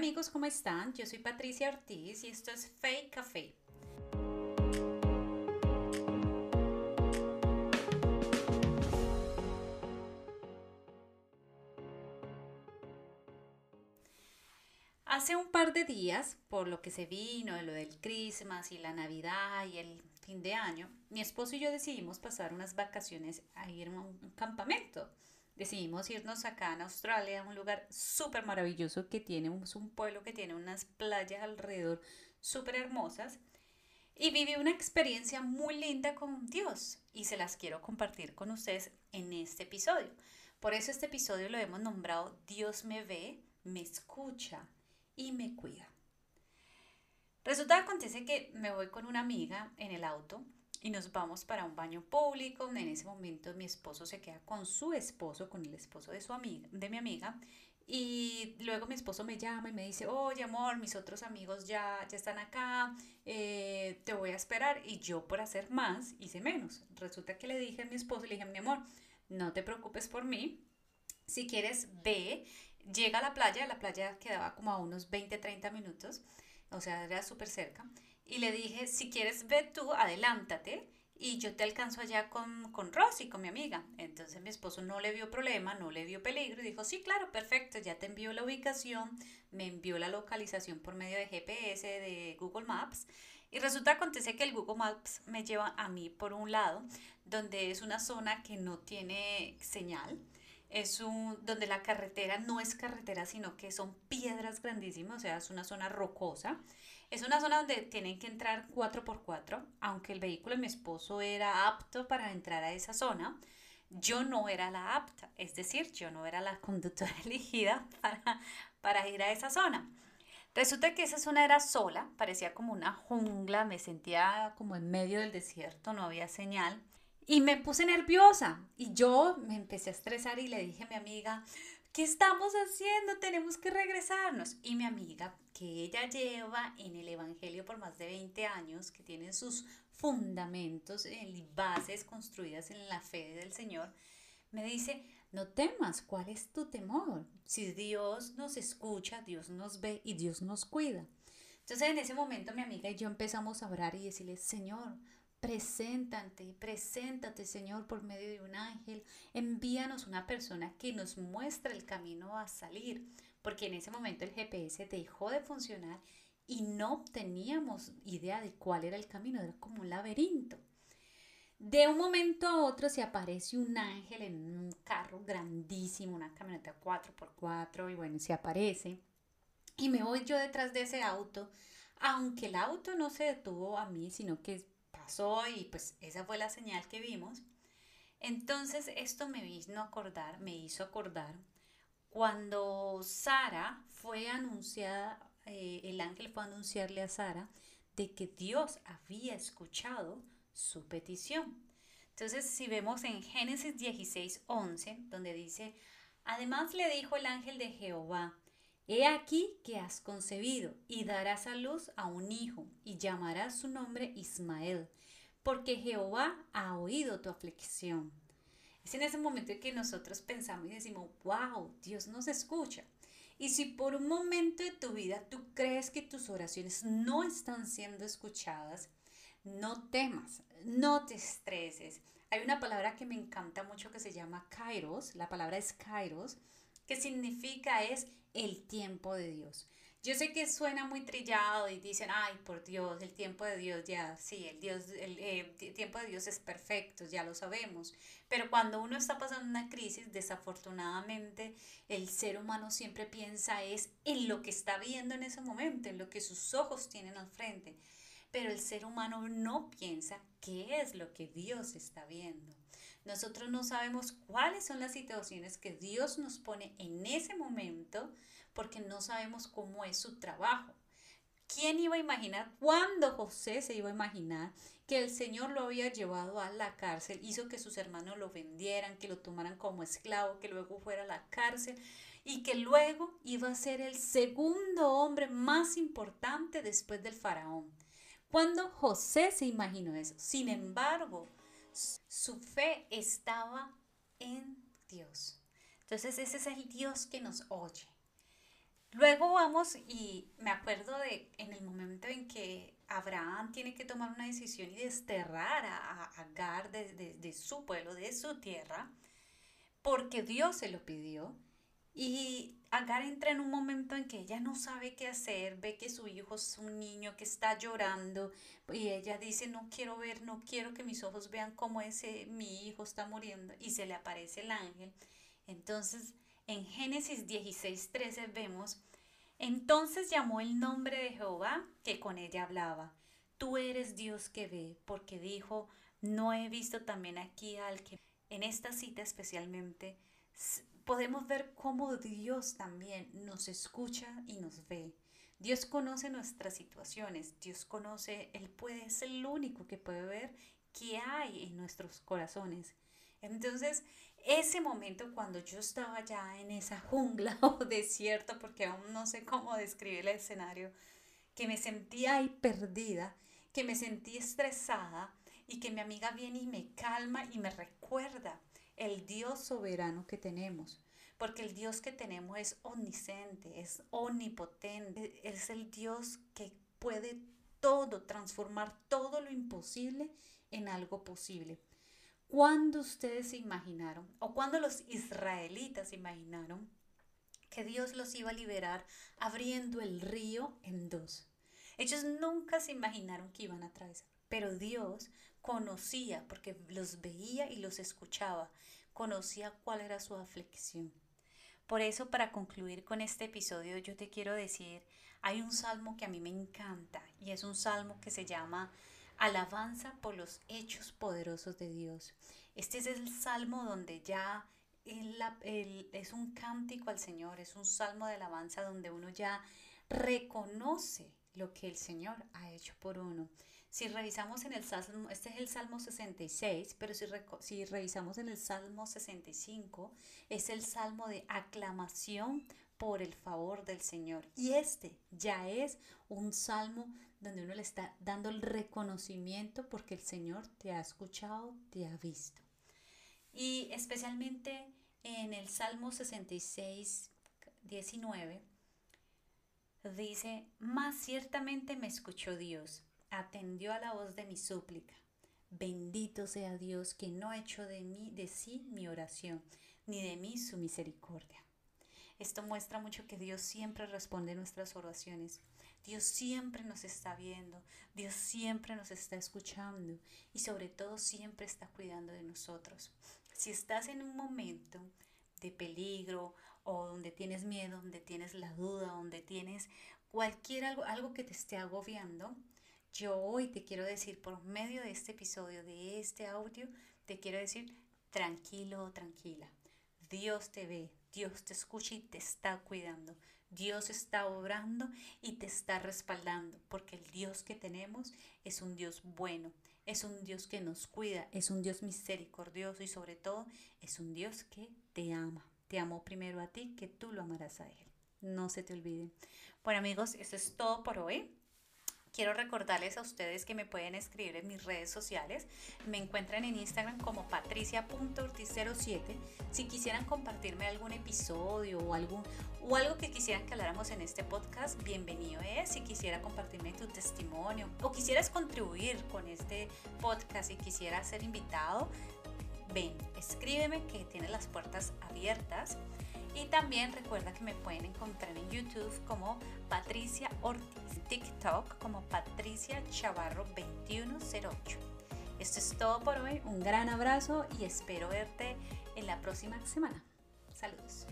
Amigos, ¿cómo están? Yo soy Patricia Ortiz y esto es Fake Café. Hace un par de días, por lo que se vino de lo del Christmas y la Navidad y el fin de año, mi esposo y yo decidimos pasar unas vacaciones a ir a un campamento. Decidimos irnos acá en Australia, un lugar súper maravilloso que tiene un, un pueblo que tiene unas playas alrededor súper hermosas. Y viví una experiencia muy linda con Dios y se las quiero compartir con ustedes en este episodio. Por eso este episodio lo hemos nombrado Dios me ve, me escucha y me cuida. Resulta que acontece que me voy con una amiga en el auto y nos vamos para un baño público. En ese momento mi esposo se queda con su esposo, con el esposo de su amiga, de mi amiga. Y luego mi esposo me llama y me dice, oye amor, mis otros amigos ya, ya están acá, eh, te voy a esperar. Y yo por hacer más hice menos. Resulta que le dije a mi esposo, le dije, mi amor, no te preocupes por mí. Si quieres, ve, llega a la playa. La playa quedaba como a unos 20, 30 minutos. O sea, era súper cerca y le dije, si quieres ve tú, adelántate y yo te alcanzo allá con, con Rosy, con mi amiga. Entonces mi esposo no le vio problema, no le vio peligro y dijo, sí, claro, perfecto, ya te envió la ubicación, me envió la localización por medio de GPS, de Google Maps. Y resulta acontece que el Google Maps me lleva a mí por un lado, donde es una zona que no tiene señal es un, donde la carretera no es carretera, sino que son piedras grandísimas, o sea, es una zona rocosa. Es una zona donde tienen que entrar 4x4, aunque el vehículo de mi esposo era apto para entrar a esa zona. Yo no era la apta, es decir, yo no era la conductora elegida para, para ir a esa zona. Resulta que esa zona era sola, parecía como una jungla, me sentía como en medio del desierto, no había señal. Y me puse nerviosa y yo me empecé a estresar y le dije a mi amiga, ¿qué estamos haciendo? Tenemos que regresarnos. Y mi amiga, que ella lleva en el Evangelio por más de 20 años, que tiene sus fundamentos y bases construidas en la fe del Señor, me dice, no temas, ¿cuál es tu temor? Si Dios nos escucha, Dios nos ve y Dios nos cuida. Entonces en ese momento mi amiga y yo empezamos a orar y decirle, Señor, Preséntate, preséntate Señor por medio de un ángel. Envíanos una persona que nos muestre el camino a salir, porque en ese momento el GPS dejó de funcionar y no teníamos idea de cuál era el camino, era como un laberinto. De un momento a otro se aparece un ángel en un carro grandísimo, una camioneta 4x4 y bueno, se aparece. Y me voy yo detrás de ese auto, aunque el auto no se detuvo a mí, sino que y pues esa fue la señal que vimos. Entonces esto me vino a acordar, me hizo acordar cuando Sara fue anunciada, eh, el ángel fue a anunciarle a Sara de que Dios había escuchado su petición. Entonces, si vemos en Génesis 16, 11, donde dice, además le dijo el ángel de Jehová, He aquí que has concebido y darás a luz a un hijo y llamarás su nombre Ismael, porque Jehová ha oído tu aflicción. Es en ese momento que nosotros pensamos y decimos, wow, Dios nos escucha. Y si por un momento de tu vida tú crees que tus oraciones no están siendo escuchadas, no temas, no te estreses. Hay una palabra que me encanta mucho que se llama kairos, la palabra es kairos, que significa es el tiempo de Dios. Yo sé que suena muy trillado y dicen, ay, por Dios, el tiempo de Dios ya, sí, el, Dios, el, eh, tiempo de Dios es perfecto, ya lo sabemos. Pero cuando uno está pasando una crisis, desafortunadamente el ser humano siempre piensa es en lo que está viendo en ese momento, en lo que sus ojos tienen al frente. Pero el ser humano no piensa qué es lo que Dios está viendo. Nosotros no sabemos cuáles son las situaciones que Dios nos pone en ese momento porque no sabemos cómo es su trabajo. ¿Quién iba a imaginar, cuando José se iba a imaginar que el Señor lo había llevado a la cárcel, hizo que sus hermanos lo vendieran, que lo tomaran como esclavo, que luego fuera a la cárcel y que luego iba a ser el segundo hombre más importante después del faraón? Cuando José se imaginó eso? Sin embargo, su fe estaba en Dios. Entonces ese es el Dios que nos oye. Luego vamos y me acuerdo de en el momento en que Abraham tiene que tomar una decisión y desterrar a, Agar de, su pueblo, de su tierra, porque Dios se lo pidió. Y Agar entra en un momento en que ella no sabe qué hacer, ve que su hijo es un niño que está llorando y ella dice, no quiero ver, no quiero que mis ojos vean cómo ese mi hijo está muriendo y se le aparece el ángel. Entonces, en Génesis 16, 13 vemos entonces llamó el nombre de Jehová que con ella hablaba. Tú eres Dios que ve, porque dijo, no he visto también aquí al que... En esta cita especialmente podemos ver cómo Dios también nos escucha y nos ve. Dios conoce nuestras situaciones, Dios conoce, Él puede, es el único que puede ver qué hay en nuestros corazones. Entonces, ese momento cuando yo estaba ya en esa jungla o desierto, porque aún no sé cómo describir el escenario, que me sentía ahí perdida, que me sentí estresada y que mi amiga viene y me calma y me recuerda el Dios soberano que tenemos. Porque el Dios que tenemos es omnisciente, es omnipotente, es el Dios que puede todo, transformar todo lo imposible en algo posible. ¿Cuándo ustedes se imaginaron, o cuando los israelitas imaginaron, que Dios los iba a liberar abriendo el río en dos? Ellos nunca se imaginaron que iban a atravesar, pero Dios conocía, porque los veía y los escuchaba, conocía cuál era su aflicción. Por eso, para concluir con este episodio, yo te quiero decir, hay un salmo que a mí me encanta y es un salmo que se llama Alabanza por los hechos poderosos de Dios. Este es el salmo donde ya es un cántico al Señor, es un salmo de alabanza donde uno ya reconoce lo que el Señor ha hecho por uno. Si revisamos en el Salmo, este es el Salmo 66, pero si, si revisamos en el Salmo 65, es el Salmo de aclamación por el favor del Señor. Y este ya es un salmo donde uno le está dando el reconocimiento porque el Señor te ha escuchado, te ha visto. Y especialmente en el Salmo 66, 19, dice, más ciertamente me escuchó Dios, atendió a la voz de mi súplica. Bendito sea Dios que no hecho de mí, de sí mi oración, ni de mí su misericordia. Esto muestra mucho que Dios siempre responde nuestras oraciones. Dios siempre nos está viendo, Dios siempre nos está escuchando y sobre todo siempre está cuidando de nosotros. Si estás en un momento de peligro o donde tienes miedo, donde tienes la duda, donde tienes cualquier algo, algo que te esté agobiando, yo hoy te quiero decir por medio de este episodio, de este audio, te quiero decir tranquilo tranquila. Dios te ve, Dios te escucha y te está cuidando. Dios está obrando y te está respaldando, porque el Dios que tenemos es un Dios bueno, es un Dios que nos cuida, es un Dios misericordioso y sobre todo es un Dios que te ama. Te amó primero a ti, que tú lo amarás a Él. No se te olvide. Bueno amigos, eso es todo por hoy. Quiero recordarles a ustedes que me pueden escribir en mis redes sociales. Me encuentran en Instagram como patricia.ortiz07. Si quisieran compartirme algún episodio o, algún, o algo que quisieran que habláramos en este podcast, bienvenido es. Si quisiera compartirme tu testimonio o quisieras contribuir con este podcast y quisieras ser invitado, ven, escríbeme que tiene las puertas abiertas. También recuerda que me pueden encontrar en YouTube como Patricia Ortiz, TikTok como Patricia Chavarro 2108. Esto es todo por hoy, un gran abrazo y espero verte en la próxima semana. Saludos.